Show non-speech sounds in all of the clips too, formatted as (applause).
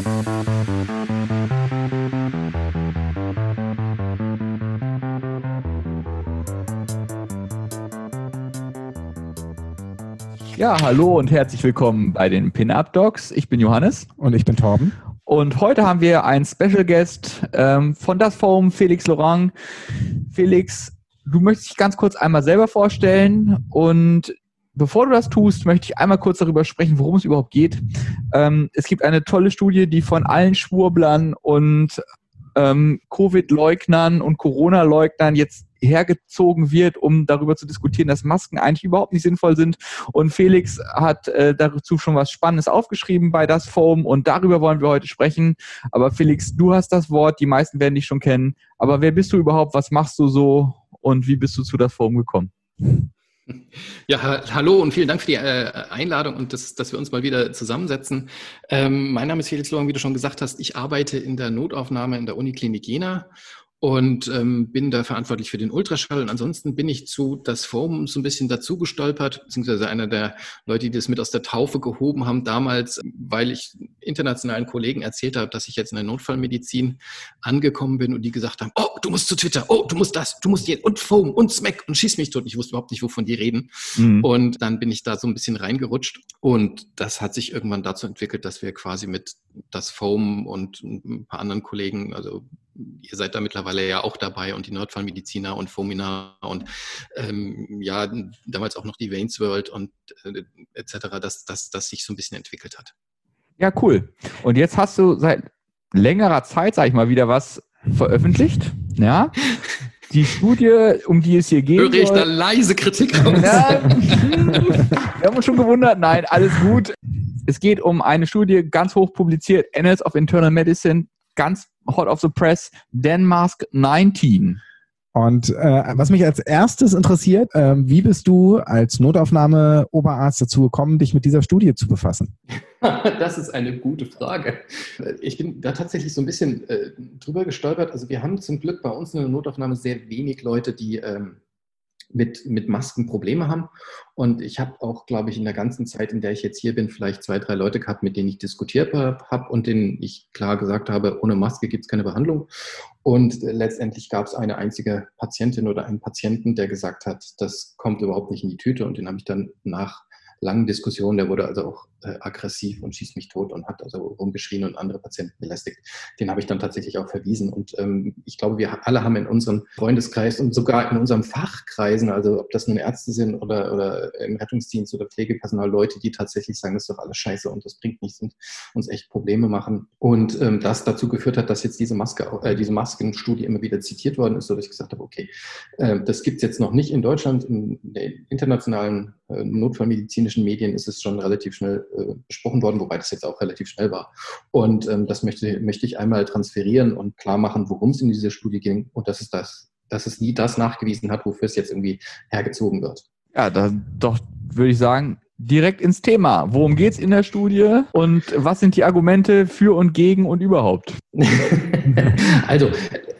Ja, hallo und herzlich willkommen bei den Pin-Up Dogs. Ich bin Johannes. Und ich bin Torben. Und heute haben wir einen Special Guest ähm, von das Forum, Felix Laurent. Felix, du möchtest dich ganz kurz einmal selber vorstellen und bevor du das tust, möchte ich einmal kurz darüber sprechen, worum es überhaupt geht. Ähm, es gibt eine tolle Studie, die von allen Schwurblern und ähm, Covid-Leugnern und Corona-Leugnern jetzt hergezogen wird, um darüber zu diskutieren, dass Masken eigentlich überhaupt nicht sinnvoll sind. Und Felix hat äh, dazu schon was Spannendes aufgeschrieben bei das Forum und darüber wollen wir heute sprechen. Aber Felix, du hast das Wort, die meisten werden dich schon kennen. Aber wer bist du überhaupt? Was machst du so und wie bist du zu das Forum gekommen? Ja, ha hallo und vielen Dank für die äh, Einladung und das, dass wir uns mal wieder zusammensetzen. Ähm, mein Name ist Felix Lohan, wie du schon gesagt hast. Ich arbeite in der Notaufnahme in der Uniklinik Jena und ähm, bin da verantwortlich für den Ultraschall. Und ansonsten bin ich zu das Forum so ein bisschen dazu gestolpert, beziehungsweise einer der Leute, die das mit aus der Taufe gehoben haben damals, weil ich internationalen Kollegen erzählt habe, dass ich jetzt in der Notfallmedizin angekommen bin und die gesagt haben, oh, du musst zu Twitter, oh, du musst das, du musst jetzt und Forum und Smack und schieß mich tot. Ich wusste überhaupt nicht, wovon die reden. Mhm. Und dann bin ich da so ein bisschen reingerutscht und das hat sich irgendwann dazu entwickelt, dass wir quasi mit das Foam und ein paar anderen Kollegen, also ihr seid da mittlerweile ja auch dabei und die Nordfallmediziner und Fomina und ähm, ja, damals auch noch die Wayne's World und äh, etc., dass das sich so ein bisschen entwickelt hat. Ja, cool. Und jetzt hast du seit längerer Zeit, sag ich mal, wieder was veröffentlicht. Ja. (laughs) Die Studie, um die es hier geht. Höre ich da leise Kritik raus? Ja, wir haben uns schon gewundert. Nein, alles gut. Es geht um eine Studie, ganz hoch publiziert, Annals of Internal Medicine, ganz hot of the press, Denmark 19. Und äh, was mich als erstes interessiert, äh, wie bist du als Notaufnahme-Oberarzt dazu gekommen, dich mit dieser Studie zu befassen? (laughs) Das ist eine gute Frage. Ich bin da tatsächlich so ein bisschen äh, drüber gestolpert. Also wir haben zum Glück bei uns in der Notaufnahme sehr wenig Leute, die ähm, mit, mit Masken Probleme haben. Und ich habe auch, glaube ich, in der ganzen Zeit, in der ich jetzt hier bin, vielleicht zwei, drei Leute gehabt, mit denen ich diskutiert habe und denen ich klar gesagt habe, ohne Maske gibt es keine Behandlung. Und letztendlich gab es eine einzige Patientin oder einen Patienten, der gesagt hat, das kommt überhaupt nicht in die Tüte. Und den habe ich dann nach langen Diskussionen, der wurde also auch äh, aggressiv und schießt mich tot und hat also rumgeschrien und andere Patienten belästigt. Den habe ich dann tatsächlich auch verwiesen. Und ähm, ich glaube, wir alle haben in unserem Freundeskreis und sogar in unserem Fachkreisen, also ob das nun Ärzte sind oder, oder im Rettungsdienst oder Pflegepersonal, Leute, die tatsächlich sagen, das ist doch alles scheiße und das bringt nichts und uns echt Probleme machen. Und ähm, das dazu geführt hat, dass jetzt diese Maske, äh, diese Maskenstudie immer wieder zitiert worden ist, sodass ich gesagt habe, okay, äh, das gibt es jetzt noch nicht in Deutschland. In den internationalen notfallmedizinischen Medien ist es schon relativ schnell äh, besprochen worden, wobei das jetzt auch relativ schnell war. Und ähm, das möchte, möchte ich einmal transferieren und klar machen, worum es in dieser Studie ging und dass es das, dass es nie das nachgewiesen hat, wofür es jetzt irgendwie hergezogen wird. Ja, da, doch würde ich sagen, direkt ins Thema. Worum geht es in der Studie und was sind die Argumente für und gegen und überhaupt? (laughs) also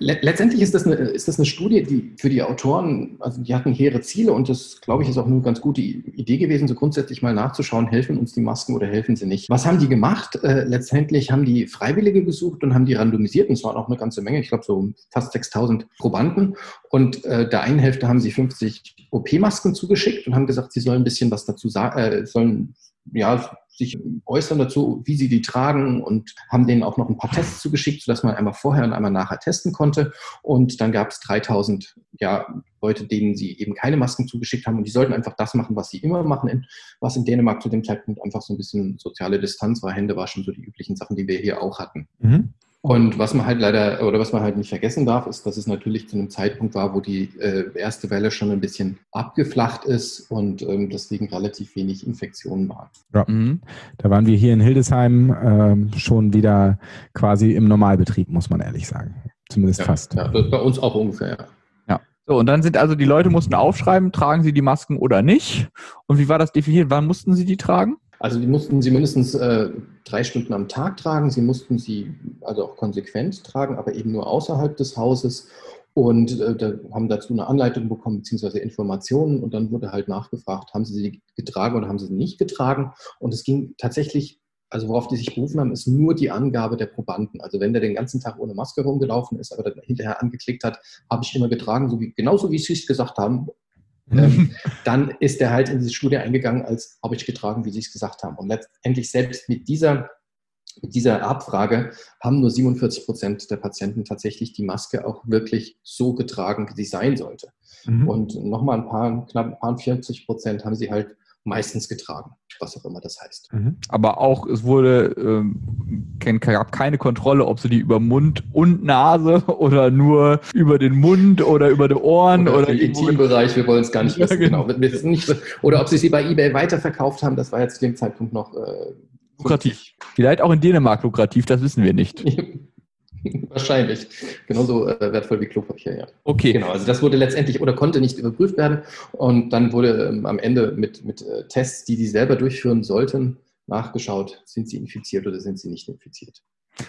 letztendlich ist das, eine, ist das eine Studie, die für die Autoren, also die hatten hehre Ziele und das, glaube ich, ist auch eine ganz gute Idee gewesen, so grundsätzlich mal nachzuschauen, helfen uns die Masken oder helfen sie nicht. Was haben die gemacht? Äh, letztendlich haben die Freiwillige gesucht und haben die randomisiert und es waren auch eine ganze Menge, ich glaube so fast 6000 Probanden und äh, der einen Hälfte haben sie 50 OP-Masken zugeschickt und haben gesagt, sie sollen ein bisschen was dazu sagen, äh, sollen ja, sich äußern dazu, wie sie die tragen und haben denen auch noch ein paar Tests zugeschickt, sodass man einmal vorher und einmal nachher testen konnte. Und dann gab es 3000 ja, Leute, denen sie eben keine Masken zugeschickt haben und die sollten einfach das machen, was sie immer machen, was in Dänemark zu dem Zeitpunkt einfach so ein bisschen soziale Distanz war, Hände waschen, so die üblichen Sachen, die wir hier auch hatten. Mhm. Und was man halt leider oder was man halt nicht vergessen darf, ist, dass es natürlich zu einem Zeitpunkt war, wo die äh, erste Welle schon ein bisschen abgeflacht ist und ähm, deswegen relativ wenig Infektionen waren. Ja. Mhm. Da waren wir hier in Hildesheim ähm, schon wieder quasi im Normalbetrieb, muss man ehrlich sagen. Zumindest ja, fast. Ja, bei uns auch ungefähr, ja. ja. So, und dann sind also die Leute mussten aufschreiben, tragen sie die Masken oder nicht. Und wie war das definiert? Wann mussten sie die tragen? Also die mussten sie mindestens äh, drei Stunden am Tag tragen. Sie mussten sie also auch konsequent tragen, aber eben nur außerhalb des Hauses und äh, da haben dazu eine Anleitung bekommen, beziehungsweise Informationen und dann wurde halt nachgefragt, haben sie sie getragen oder haben sie sie nicht getragen. Und es ging tatsächlich also worauf die sich berufen haben, ist nur die Angabe der Probanden. Also wenn der den ganzen Tag ohne Maske rumgelaufen ist, aber dann hinterher angeklickt hat, habe ich immer getragen, so wie, genauso wie sie es gesagt haben, ähm, (laughs) dann ist er halt in diese Studie eingegangen, als habe ich getragen, wie sie es gesagt haben. Und letztendlich selbst mit dieser, mit dieser Abfrage haben nur 47 Prozent der Patienten tatsächlich die Maske auch wirklich so getragen, wie sie sein sollte. Mhm. Und nochmal ein paar, knapp ein paar 40 Prozent haben sie halt meistens getragen, was auch immer das heißt. Mhm. Aber auch, es wurde, ähm, gab keine Kontrolle, ob sie die über Mund und Nase (laughs) oder nur über den Mund oder über die Ohren oder, oder im Intimbereich, wir wollen es gar nicht wissen, genau. genau. Wir wissen nicht, oder ob sie sie bei eBay weiterverkauft haben, das war jetzt zu dem Zeitpunkt noch äh, lukrativ. Vielleicht auch in Dänemark lukrativ, das wissen wir nicht. (laughs) (laughs) Wahrscheinlich. Genauso äh, wertvoll wie Klopapier, ja. Okay. Genau, also das wurde letztendlich oder konnte nicht überprüft werden. Und dann wurde ähm, am Ende mit, mit äh, Tests, die die selber durchführen sollten, nachgeschaut, sind sie infiziert oder sind sie nicht infiziert.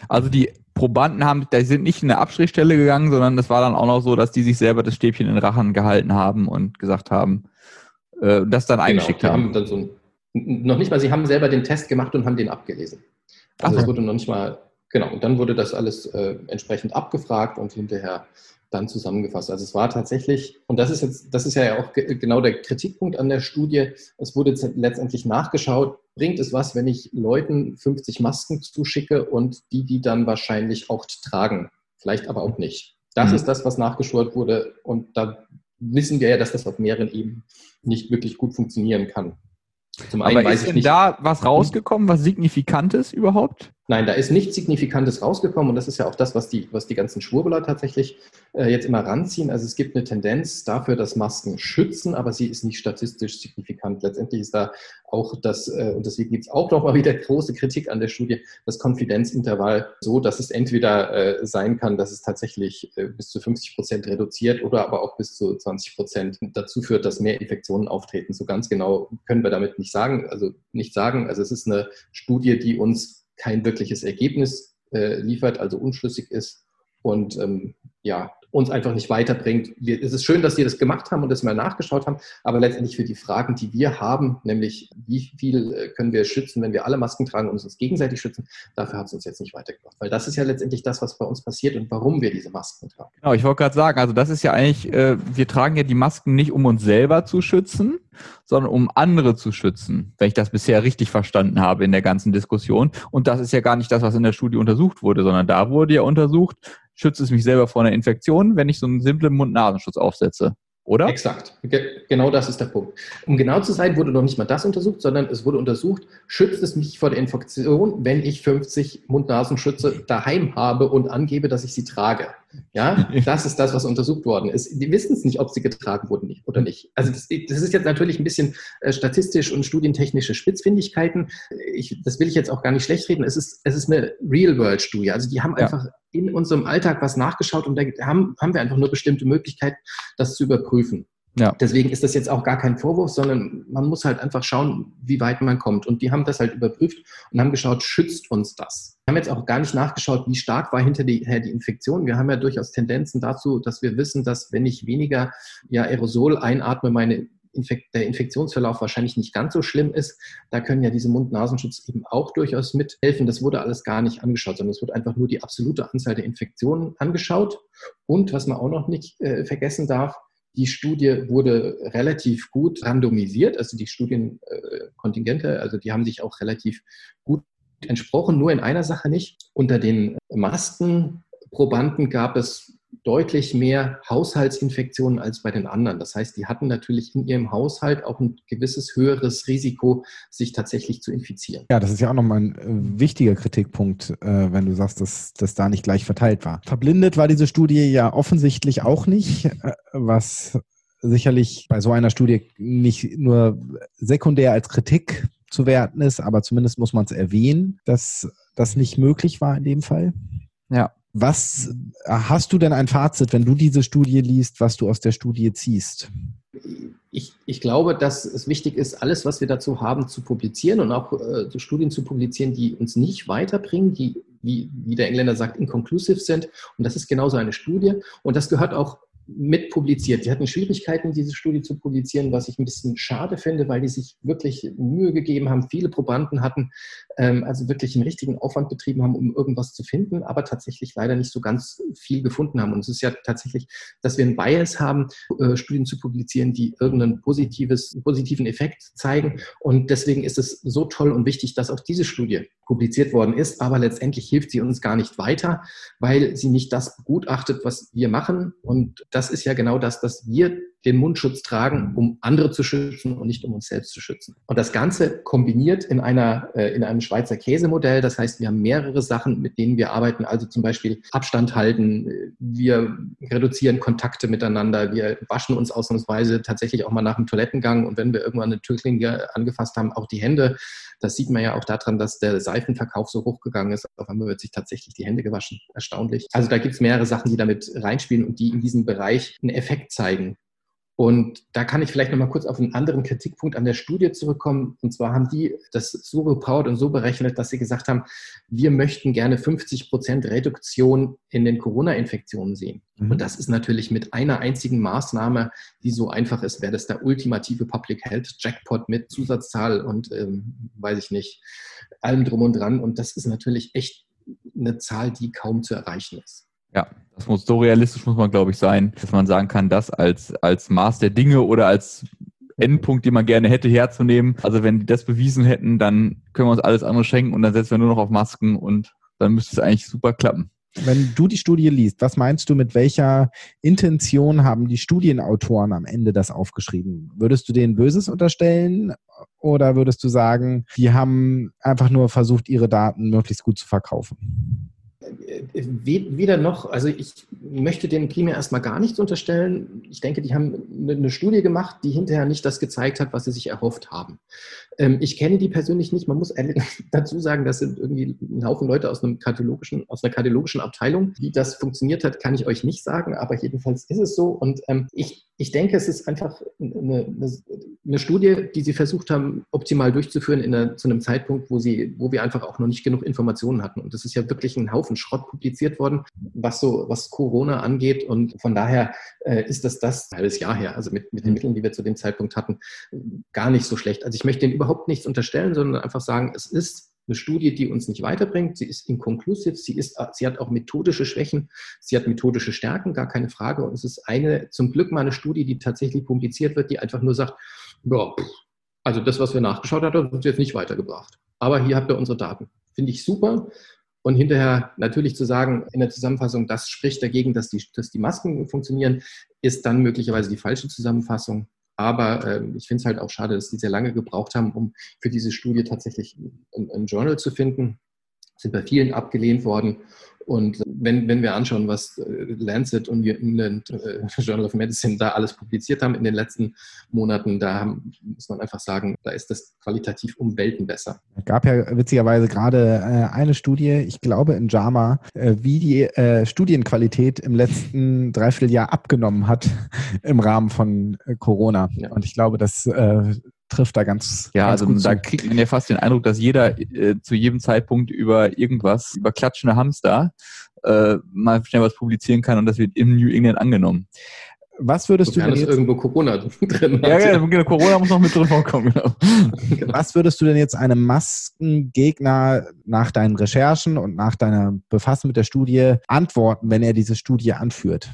Also die Probanden haben, die sind nicht in eine Abstrichstelle gegangen, sondern es war dann auch noch so, dass die sich selber das Stäbchen in den Rachen gehalten haben und gesagt haben, äh, das dann genau, eingeschickt haben. haben dann so ein, noch nicht mal, sie haben selber den Test gemacht und haben den abgelesen. Also es wurde noch nicht mal Genau, und dann wurde das alles äh, entsprechend abgefragt und hinterher dann zusammengefasst. Also es war tatsächlich, und das ist jetzt, das ist ja auch genau der Kritikpunkt an der Studie, es wurde letztendlich nachgeschaut, bringt es was, wenn ich Leuten 50 Masken zuschicke und die die dann wahrscheinlich auch tragen, vielleicht aber auch nicht. Das mhm. ist das, was nachgeschaut wurde und da wissen wir ja, dass das auf mehreren Ebenen nicht wirklich gut funktionieren kann. Zum einen Aber ist denn nicht, da was rausgekommen, was Signifikantes überhaupt? Nein, da ist nichts Signifikantes rausgekommen und das ist ja auch das, was die, was die ganzen Schwurbeler tatsächlich äh, jetzt immer ranziehen. Also es gibt eine Tendenz dafür, dass Masken schützen, aber sie ist nicht statistisch signifikant. Letztendlich ist da auch das, äh, und deswegen gibt es auch nochmal wieder große Kritik an der Studie, das Konfidenzintervall so, dass es entweder äh, sein kann, dass es tatsächlich äh, bis zu 50 Prozent reduziert oder aber auch bis zu 20 Prozent dazu führt, dass mehr Infektionen auftreten. So ganz genau können wir damit nicht sagen, also nicht sagen. Also es ist eine Studie, die uns kein wirkliches Ergebnis äh, liefert, also unschlüssig ist. Und ähm, ja, uns einfach nicht weiterbringt. Wir, es ist schön, dass Sie das gemacht haben und das mal nachgeschaut haben, aber letztendlich für die Fragen, die wir haben, nämlich wie viel äh, können wir schützen, wenn wir alle Masken tragen und uns gegenseitig schützen, dafür hat es uns jetzt nicht weitergebracht. Weil das ist ja letztendlich das, was bei uns passiert und warum wir diese Masken tragen. Genau, ich wollte gerade sagen, also das ist ja eigentlich, äh, wir tragen ja die Masken nicht, um uns selber zu schützen, sondern um andere zu schützen, wenn ich das bisher richtig verstanden habe in der ganzen Diskussion. Und das ist ja gar nicht das, was in der Studie untersucht wurde, sondern da wurde ja untersucht, schützt es mich selber vor einer Infektion, wenn ich so einen simplen Mund-Nasenschutz aufsetze. Oder? Exakt. Ge genau das ist der Punkt. Um genau zu sein, wurde noch nicht mal das untersucht, sondern es wurde untersucht, schützt es mich vor der Infektion, wenn ich 50 Mund-Nasenschütze daheim habe und angebe, dass ich sie trage. Ja, (laughs) das ist das, was untersucht worden ist. Die wissen es nicht, ob sie getragen wurden oder nicht. Also das, das ist jetzt natürlich ein bisschen äh, statistisch und studientechnische Spitzfindigkeiten. Ich, das will ich jetzt auch gar nicht schlecht reden. Es ist, es ist eine Real-World-Studie. Also die haben ja. einfach in unserem Alltag was nachgeschaut und da haben, haben wir einfach nur bestimmte Möglichkeiten, das zu überprüfen. Ja. Deswegen ist das jetzt auch gar kein Vorwurf, sondern man muss halt einfach schauen, wie weit man kommt. Und die haben das halt überprüft und haben geschaut, schützt uns das? Wir haben jetzt auch gar nicht nachgeschaut, wie stark war hinterher die Infektion. Wir haben ja durchaus Tendenzen dazu, dass wir wissen, dass wenn ich weniger ja, Aerosol einatme, meine Infekt, der Infektionsverlauf wahrscheinlich nicht ganz so schlimm ist. Da können ja diese Mund-Nasenschutz eben auch durchaus mithelfen. Das wurde alles gar nicht angeschaut, sondern es wurde einfach nur die absolute Anzahl der Infektionen angeschaut. Und was man auch noch nicht äh, vergessen darf, die Studie wurde relativ gut randomisiert, also die Studienkontingente, also die haben sich auch relativ gut entsprochen, nur in einer Sache nicht. Unter den Maskenprobanden gab es deutlich mehr Haushaltsinfektionen als bei den anderen. Das heißt, die hatten natürlich in ihrem Haushalt auch ein gewisses höheres Risiko, sich tatsächlich zu infizieren. Ja, das ist ja auch nochmal ein äh, wichtiger Kritikpunkt, äh, wenn du sagst, dass das da nicht gleich verteilt war. Verblindet war diese Studie ja offensichtlich auch nicht, äh, was sicherlich bei so einer Studie nicht nur sekundär als Kritik zu werten ist, aber zumindest muss man es erwähnen, dass das nicht möglich war in dem Fall. Ja. Was hast du denn ein Fazit, wenn du diese Studie liest, was du aus der Studie ziehst? Ich, ich glaube, dass es wichtig ist, alles, was wir dazu haben, zu publizieren und auch äh, Studien zu publizieren, die uns nicht weiterbringen, die, wie, wie der Engländer sagt, inconclusive sind. Und das ist genauso eine Studie. Und das gehört auch mitpubliziert. Die hatten Schwierigkeiten, diese Studie zu publizieren, was ich ein bisschen schade finde, weil die sich wirklich Mühe gegeben haben, viele Probanden hatten, ähm, also wirklich einen richtigen Aufwand betrieben haben, um irgendwas zu finden, aber tatsächlich leider nicht so ganz viel gefunden haben. Und es ist ja tatsächlich, dass wir einen Bias haben, äh, Studien zu publizieren, die irgendeinen positives, positiven Effekt zeigen. Und deswegen ist es so toll und wichtig, dass auch diese Studie publiziert worden ist, aber letztendlich hilft sie uns gar nicht weiter, weil sie nicht das begutachtet, was wir machen. Und das ist ja genau das, dass wir den Mundschutz tragen, um andere zu schützen und nicht um uns selbst zu schützen. Und das Ganze kombiniert in, einer, äh, in einem Schweizer Käsemodell. Das heißt, wir haben mehrere Sachen, mit denen wir arbeiten. Also zum Beispiel Abstand halten. Wir reduzieren Kontakte miteinander. Wir waschen uns ausnahmsweise tatsächlich auch mal nach dem Toilettengang. Und wenn wir irgendwann eine Türklinge angefasst haben, auch die Hände. Das sieht man ja auch daran, dass der Seifenverkauf so hochgegangen ist. Auf einmal wird sich tatsächlich die Hände gewaschen. Erstaunlich. Also da gibt es mehrere Sachen, die damit reinspielen und die in diesem Bereich einen Effekt zeigen. Und da kann ich vielleicht noch mal kurz auf einen anderen Kritikpunkt an der Studie zurückkommen. Und zwar haben die das so gebaut und so berechnet, dass sie gesagt haben, wir möchten gerne 50 Prozent Reduktion in den Corona-Infektionen sehen. Mhm. Und das ist natürlich mit einer einzigen Maßnahme, die so einfach ist, wäre das der ultimative Public Health Jackpot mit Zusatzzahl und ähm, weiß ich nicht, allem drum und dran. Und das ist natürlich echt eine Zahl, die kaum zu erreichen ist. Ja, das muss so realistisch muss man, glaube ich, sein, dass man sagen kann, das als, als Maß der Dinge oder als Endpunkt, den man gerne hätte herzunehmen. Also wenn die das bewiesen hätten, dann können wir uns alles andere schenken und dann setzen wir nur noch auf Masken und dann müsste es eigentlich super klappen. Wenn du die Studie liest, was meinst du, mit welcher Intention haben die Studienautoren am Ende das aufgeschrieben? Würdest du denen Böses unterstellen oder würdest du sagen, die haben einfach nur versucht, ihre Daten möglichst gut zu verkaufen? Weder noch, also ich möchte denen primär erstmal gar nichts unterstellen. Ich denke, die haben eine Studie gemacht, die hinterher nicht das gezeigt hat, was sie sich erhofft haben. Ähm, ich kenne die persönlich nicht. Man muss (laughs) dazu sagen, das sind irgendwie ein Haufen Leute aus, einem kardiologischen, aus einer kardiologischen Abteilung. Wie das funktioniert hat, kann ich euch nicht sagen, aber jedenfalls ist es so. Und ähm, ich, ich denke, es ist einfach eine, eine, eine, Studie, die sie versucht haben, optimal durchzuführen in einer, zu einem Zeitpunkt, wo, sie, wo wir einfach auch noch nicht genug Informationen hatten. Und das ist ja wirklich ein Haufen Schrott publiziert worden, was so was Corona angeht. Und von daher äh, ist das das ein halbes Jahr her, also mit, mit den Mitteln, die wir zu dem Zeitpunkt hatten, gar nicht so schlecht. Also ich möchte den überhaupt nichts unterstellen, sondern einfach sagen, es ist eine Studie, die uns nicht weiterbringt. Sie ist inkonklusiv, sie, ist, sie hat auch methodische Schwächen, sie hat methodische Stärken, gar keine Frage. Und es ist eine, zum Glück mal eine Studie, die tatsächlich publiziert wird, die einfach nur sagt, ja, also das, was wir nachgeschaut haben, hat uns jetzt nicht weitergebracht. Aber hier habt ihr unsere Daten. Finde ich super. Und hinterher natürlich zu sagen in der Zusammenfassung, das spricht dagegen, dass die, dass die Masken funktionieren, ist dann möglicherweise die falsche Zusammenfassung. Aber äh, ich finde es halt auch schade, dass die sehr lange gebraucht haben, um für diese Studie tatsächlich ein, ein Journal zu finden. Sind bei vielen abgelehnt worden. Und wenn, wenn wir anschauen, was äh, Lancet und England äh, (laughs) Journal of Medicine da alles publiziert haben in den letzten Monaten, da muss man einfach sagen, da ist das qualitativ um Welten besser. Es gab ja witzigerweise gerade äh, eine Studie, ich glaube in JAMA, wie die Studienqualität im letzten Dreivierteljahr abgenommen hat (laughs) im Rahmen von Corona. Ja. Und ich glaube, das trifft da ganz. Ja, ganz also da zu. kriegt man ja fast den Eindruck, dass jeder äh, zu jedem Zeitpunkt über irgendwas, über klatschende Hamster, äh, mal schnell was publizieren kann und das wird im New England angenommen. Was würdest Sofern du denn jetzt, irgendwo Corona (laughs) drin Ja, ja, genau, Corona muss noch mit drin vorkommen. Genau. (laughs) Was würdest du denn jetzt einem Maskengegner nach deinen Recherchen und nach deiner Befassung mit der Studie antworten, wenn er diese Studie anführt?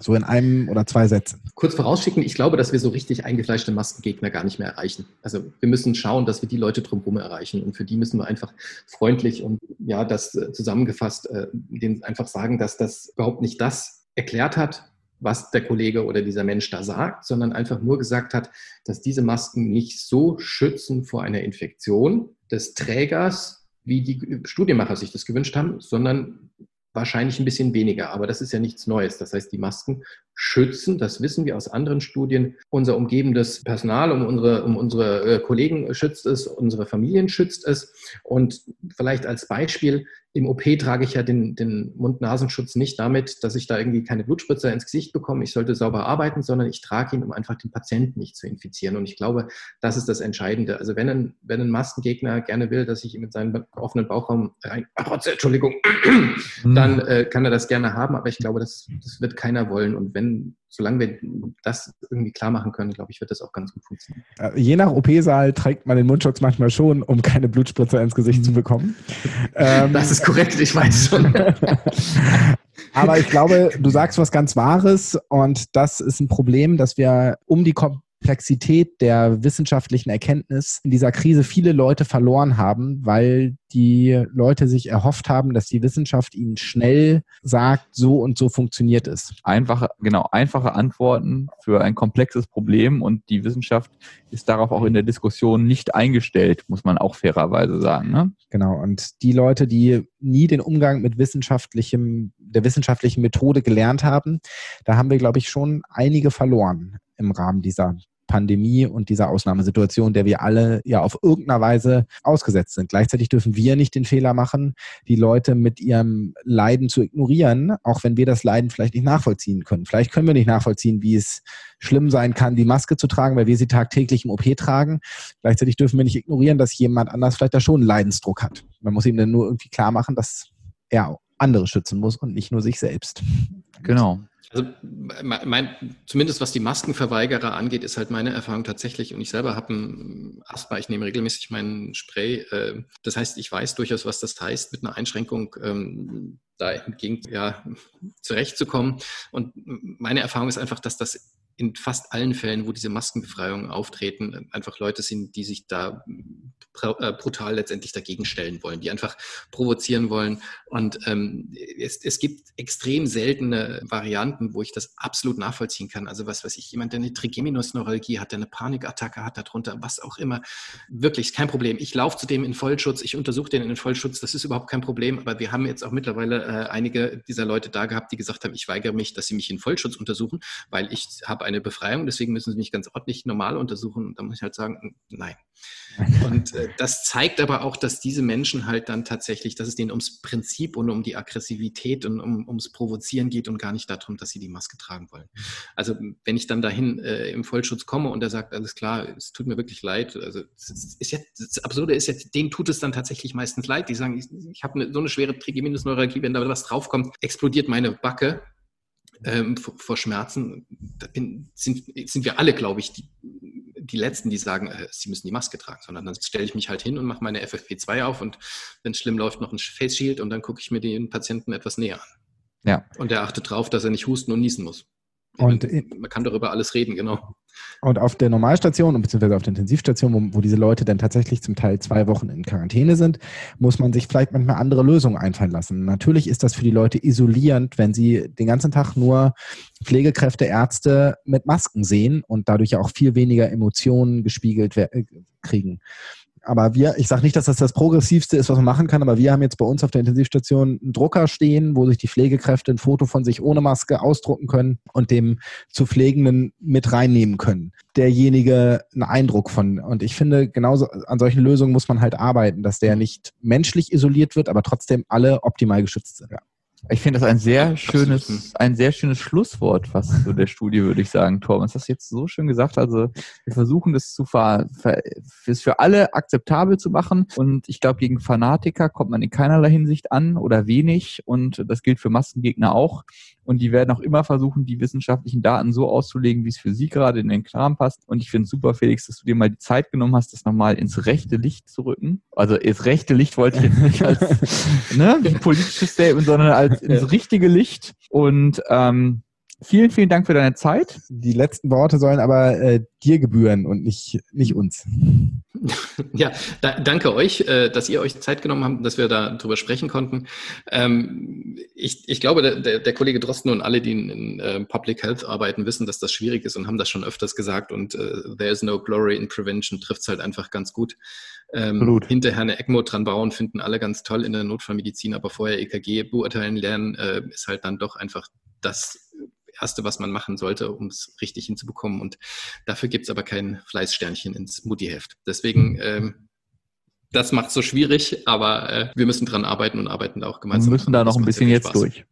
So in einem oder zwei Sätzen. Kurz vorausschicken, ich glaube, dass wir so richtig eingefleischte Maskengegner gar nicht mehr erreichen. Also wir müssen schauen, dass wir die Leute drumherum erreichen. Und für die müssen wir einfach freundlich und ja, das äh, zusammengefasst, äh, denen einfach sagen, dass das überhaupt nicht das erklärt hat, was der Kollege oder dieser Mensch da sagt, sondern einfach nur gesagt hat, dass diese Masken nicht so schützen vor einer Infektion des Trägers, wie die Studienmacher sich das gewünscht haben, sondern wahrscheinlich ein bisschen weniger, aber das ist ja nichts Neues. Das heißt, die Masken schützen, das wissen wir aus anderen Studien, unser umgebendes Personal, um unsere, um unsere äh, Kollegen schützt es, unsere Familien schützt es. Und vielleicht als Beispiel, im OP trage ich ja den, den Mund-Nasenschutz nicht damit, dass ich da irgendwie keine Blutspritzer ins Gesicht bekomme. Ich sollte sauber arbeiten, sondern ich trage ihn, um einfach den Patienten nicht zu infizieren. Und ich glaube, das ist das Entscheidende. Also wenn ein, wenn ein Maskengegner gerne will, dass ich ihm mit seinem offenen Bauchraum rein, Entschuldigung, mhm. (clears throat) dann äh, kann er das gerne haben. Aber ich glaube, das, das wird keiner wollen. Und wenn solange wir das irgendwie klar machen können, glaube ich, wird das auch ganz gut funktionieren. Äh, je nach OP-Saal trägt man den Mundschutz manchmal schon, um keine Blutspritzer ins Gesicht zu mhm. bekommen. (laughs) Ähm, das ist korrekt, ich weiß schon. (laughs) Aber ich glaube, du sagst was ganz Wahres und das ist ein Problem, dass wir um die Komplexität der wissenschaftlichen Erkenntnis in dieser Krise viele Leute verloren haben, weil die Leute sich erhofft haben, dass die Wissenschaft ihnen schnell sagt, so und so funktioniert es. Einfache, genau, einfache Antworten für ein komplexes Problem und die Wissenschaft ist darauf auch in der Diskussion nicht eingestellt, muss man auch fairerweise sagen. Ne? Genau, und die Leute, die nie den Umgang mit wissenschaftlichem, der wissenschaftlichen Methode gelernt haben, da haben wir, glaube ich, schon einige verloren im Rahmen dieser Pandemie und dieser Ausnahmesituation, der wir alle ja auf irgendeiner Weise ausgesetzt sind. Gleichzeitig dürfen wir nicht den Fehler machen, die Leute mit ihrem Leiden zu ignorieren, auch wenn wir das Leiden vielleicht nicht nachvollziehen können. Vielleicht können wir nicht nachvollziehen, wie es schlimm sein kann, die Maske zu tragen, weil wir sie tagtäglich im OP tragen. Gleichzeitig dürfen wir nicht ignorieren, dass jemand anders vielleicht da schon einen Leidensdruck hat. Man muss ihm dann nur irgendwie klar machen, dass er andere schützen muss und nicht nur sich selbst. Genau. Also mein, zumindest was die Maskenverweigerer angeht, ist halt meine Erfahrung tatsächlich, und ich selber habe ein Asthma, ich nehme regelmäßig meinen Spray. Äh, das heißt, ich weiß durchaus, was das heißt, mit einer Einschränkung ähm, da entgegen ja, zurechtzukommen. Und meine Erfahrung ist einfach, dass das in fast allen Fällen, wo diese Maskenbefreiungen auftreten, einfach Leute sind, die sich da äh, brutal letztendlich dagegen stellen wollen, die einfach provozieren wollen. Und ähm, es, es gibt extrem seltene Varianten, wo ich das absolut nachvollziehen kann. Also was weiß ich, jemand, der eine Trigeminusneuralgie hat, der eine Panikattacke hat darunter, was auch immer. Wirklich, kein Problem. Ich laufe zu dem in Vollschutz, ich untersuche den in Vollschutz, das ist überhaupt kein Problem. Aber wir haben jetzt auch mittlerweile äh, einige dieser Leute da gehabt, die gesagt haben, ich weigere mich, dass sie mich in Vollschutz untersuchen, weil ich habe eine Befreiung, deswegen müssen sie mich ganz ordentlich normal untersuchen. Und da muss ich halt sagen, nein. (laughs) Und äh, das zeigt aber auch, dass diese Menschen halt dann tatsächlich, dass es denen ums Prinzip und um die Aggressivität und um, ums Provozieren geht und gar nicht darum, dass sie die Maske tragen wollen. Also wenn ich dann dahin äh, im Vollschutz komme und er sagt, alles klar, es tut mir wirklich leid, also ist ja, das Absurde ist ja, denen tut es dann tatsächlich meistens leid. Die sagen, ich, ich habe eine, so eine schwere Trigeminusneuralgie, wenn da was draufkommt, explodiert meine Backe ähm, vor, vor, Schmerzen. Bin, sind, sind wir alle, glaube ich, die, die Letzten, die sagen, äh, sie müssen die Maske tragen, sondern dann stelle ich mich halt hin und mache meine FFP2 auf und wenn es schlimm läuft, noch ein Face Shield und dann gucke ich mir den Patienten etwas näher an. Ja. Und er achtet darauf, dass er nicht husten und niesen muss. Und man kann darüber alles reden, genau. Und auf der Normalstation beziehungsweise auf der Intensivstation, wo, wo, diese Leute dann tatsächlich zum Teil zwei Wochen in Quarantäne sind, muss man sich vielleicht manchmal andere Lösungen einfallen lassen. Natürlich ist das für die Leute isolierend, wenn sie den ganzen Tag nur Pflegekräfte, Ärzte mit Masken sehen und dadurch ja auch viel weniger Emotionen gespiegelt kriegen. Aber wir, ich sage nicht, dass das das Progressivste ist, was man machen kann, aber wir haben jetzt bei uns auf der Intensivstation einen Drucker stehen, wo sich die Pflegekräfte ein Foto von sich ohne Maske ausdrucken können und dem zu Pflegenden mit reinnehmen können. Derjenige einen Eindruck von. Und ich finde, genauso an solchen Lösungen muss man halt arbeiten, dass der nicht menschlich isoliert wird, aber trotzdem alle optimal geschützt sind. Ja. Ich finde das ein sehr schönes, ein sehr schönes Schlusswort fast zu der Studie, würde ich sagen, Torben. Das hast du jetzt so schön gesagt. Also wir versuchen das zu ver, ver, für alle akzeptabel zu machen. Und ich glaube, gegen Fanatiker kommt man in keinerlei Hinsicht an oder wenig. Und das gilt für Massengegner auch. Und die werden auch immer versuchen, die wissenschaftlichen Daten so auszulegen, wie es für sie gerade in den Kram passt. Und ich finde es super, Felix, dass du dir mal die Zeit genommen hast, das nochmal ins rechte Licht zu rücken. Also ins rechte Licht wollte ich jetzt nicht (laughs) als ne, politisches Statement, sondern als ins richtige Licht. Und ähm, Vielen, vielen Dank für deine Zeit. Die letzten Worte sollen aber äh, dir gebühren und nicht, nicht uns. (laughs) Ja, da, danke euch, äh, dass ihr euch Zeit genommen habt, dass wir da drüber sprechen konnten. Ähm, ich, ich glaube, der, der Kollege Drosten und alle, die in, in uh, Public Health arbeiten, wissen, dass das schwierig ist und haben das schon öfters gesagt. Und uh, there is no glory in prevention trifft es halt einfach ganz gut. Ähm, hinterher eine ECMO dran bauen, finden alle ganz toll in der Notfallmedizin, aber vorher EKG beurteilen lernen, äh, ist halt dann doch einfach das Erste, was man machen sollte, um es richtig hinzubekommen. Und dafür gibt es aber kein Fleißsternchen ins Mutti-Heft. Deswegen ähm, das macht es so schwierig, aber äh, wir müssen dran arbeiten und arbeiten da auch gemeinsam. Wir müssen da noch ein bisschen jetzt durch.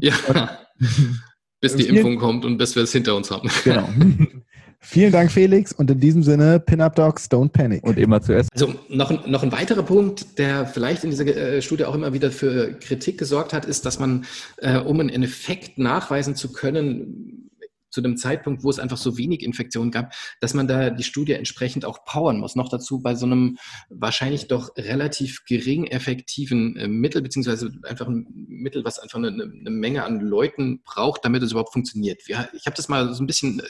Ja, (laughs) bis die Impfung kommt und bis wir es hinter uns haben. Genau. (laughs) Vielen Dank, Felix. Und in diesem Sinne, Pin-Up Dogs, don't panic. Und immer zuerst. Also noch, noch ein weiterer Punkt, der vielleicht in dieser äh, Studie auch immer wieder für Kritik gesorgt hat, ist, dass man, äh, um einen Effekt nachweisen zu können, zu dem Zeitpunkt, wo es einfach so wenig Infektionen gab, dass man da die Studie entsprechend auch powern muss. Noch dazu bei so einem wahrscheinlich doch relativ gering effektiven äh, Mittel, beziehungsweise einfach ein Mittel, was einfach eine, eine Menge an Leuten braucht, damit es überhaupt funktioniert. Wir, ich habe das mal so ein bisschen äh,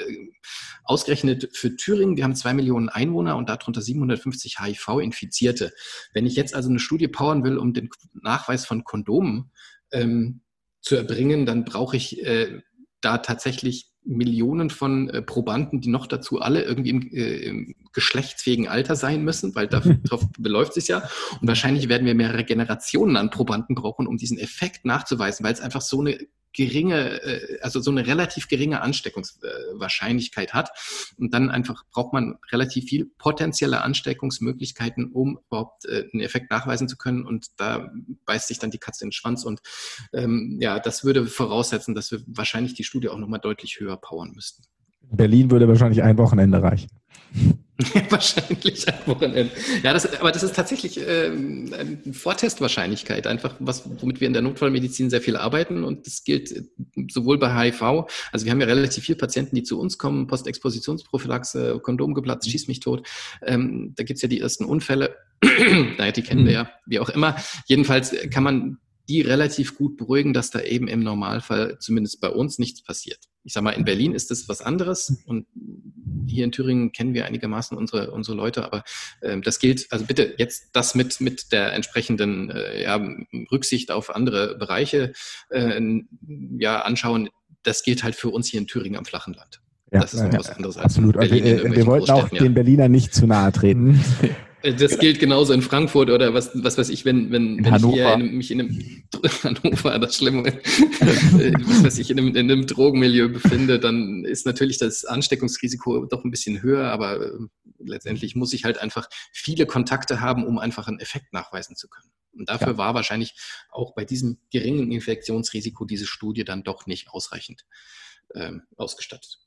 ausgerechnet für Thüringen. Wir haben zwei Millionen Einwohner und darunter 750 HIV-Infizierte. Wenn ich jetzt also eine Studie powern will, um den Nachweis von Kondomen ähm, zu erbringen, dann brauche ich äh, da tatsächlich Millionen von äh, Probanden, die noch dazu alle irgendwie im, äh, im geschlechtsfähigen Alter sein müssen, weil darauf beläuft sich ja. Und wahrscheinlich werden wir mehrere Generationen an Probanden brauchen, um diesen Effekt nachzuweisen, weil es einfach so eine geringe, äh, also so eine relativ geringe Ansteckungswahrscheinlichkeit hat. Und dann einfach braucht man relativ viel potenzielle Ansteckungsmöglichkeiten, um überhaupt äh, einen Effekt nachweisen zu können. Und da beißt sich dann die Katze in den Schwanz. Und ähm, ja, das würde voraussetzen, dass wir wahrscheinlich die Studie auch nochmal deutlich höher powern müssten. Berlin würde wahrscheinlich ein Wochenende reichen. (laughs) Wahrscheinlich ein Wochenende. Ja, das, aber das ist tatsächlich ähm, eine Vortestwahrscheinlichkeit, einfach was, womit wir in der Notfallmedizin sehr viel arbeiten und das gilt äh, sowohl bei HIV, also wir haben ja relativ viele Patienten, die zu uns kommen, Postexpositionsprophylaxe, Kondom geplatzt, schieß mich tot. Ähm, da gibt's ja die ersten Unfälle, (clears throat) naja, die kennen wir mhm. ja, wie auch immer. Jedenfalls kann man die relativ gut beruhigen, dass da eben im Normalfall zumindest bei uns nichts passiert. Ich sage mal, in Berlin ist das was anderes und hier in Thüringen kennen wir einigermaßen unsere, unsere Leute, aber äh, das gilt, also bitte jetzt das mit, mit der entsprechenden äh, ja, Rücksicht auf andere Bereiche äh, ja, anschauen. Das gilt halt für uns hier in Thüringen am flachen Land. Ja, das ist ja, was anderes als absolut. Berlin wir, wir wollten auch den Berlinern nicht zu nahe treten. (laughs) Das gilt genauso in Frankfurt oder was, was weiß ich, wenn, wenn, wenn ich hier in, mich in einem (laughs) Hannover, das Schlimme, was weiß ich, in einem, in einem Drogenmilieu befinde, dann ist natürlich das Ansteckungsrisiko doch ein bisschen höher, aber äh, letztendlich muss ich halt einfach viele Kontakte haben, um einfach einen Effekt nachweisen zu können. Und dafür ja. war wahrscheinlich auch bei diesem geringen Infektionsrisiko diese Studie dann doch nicht ausreichend ähm, ausgestattet.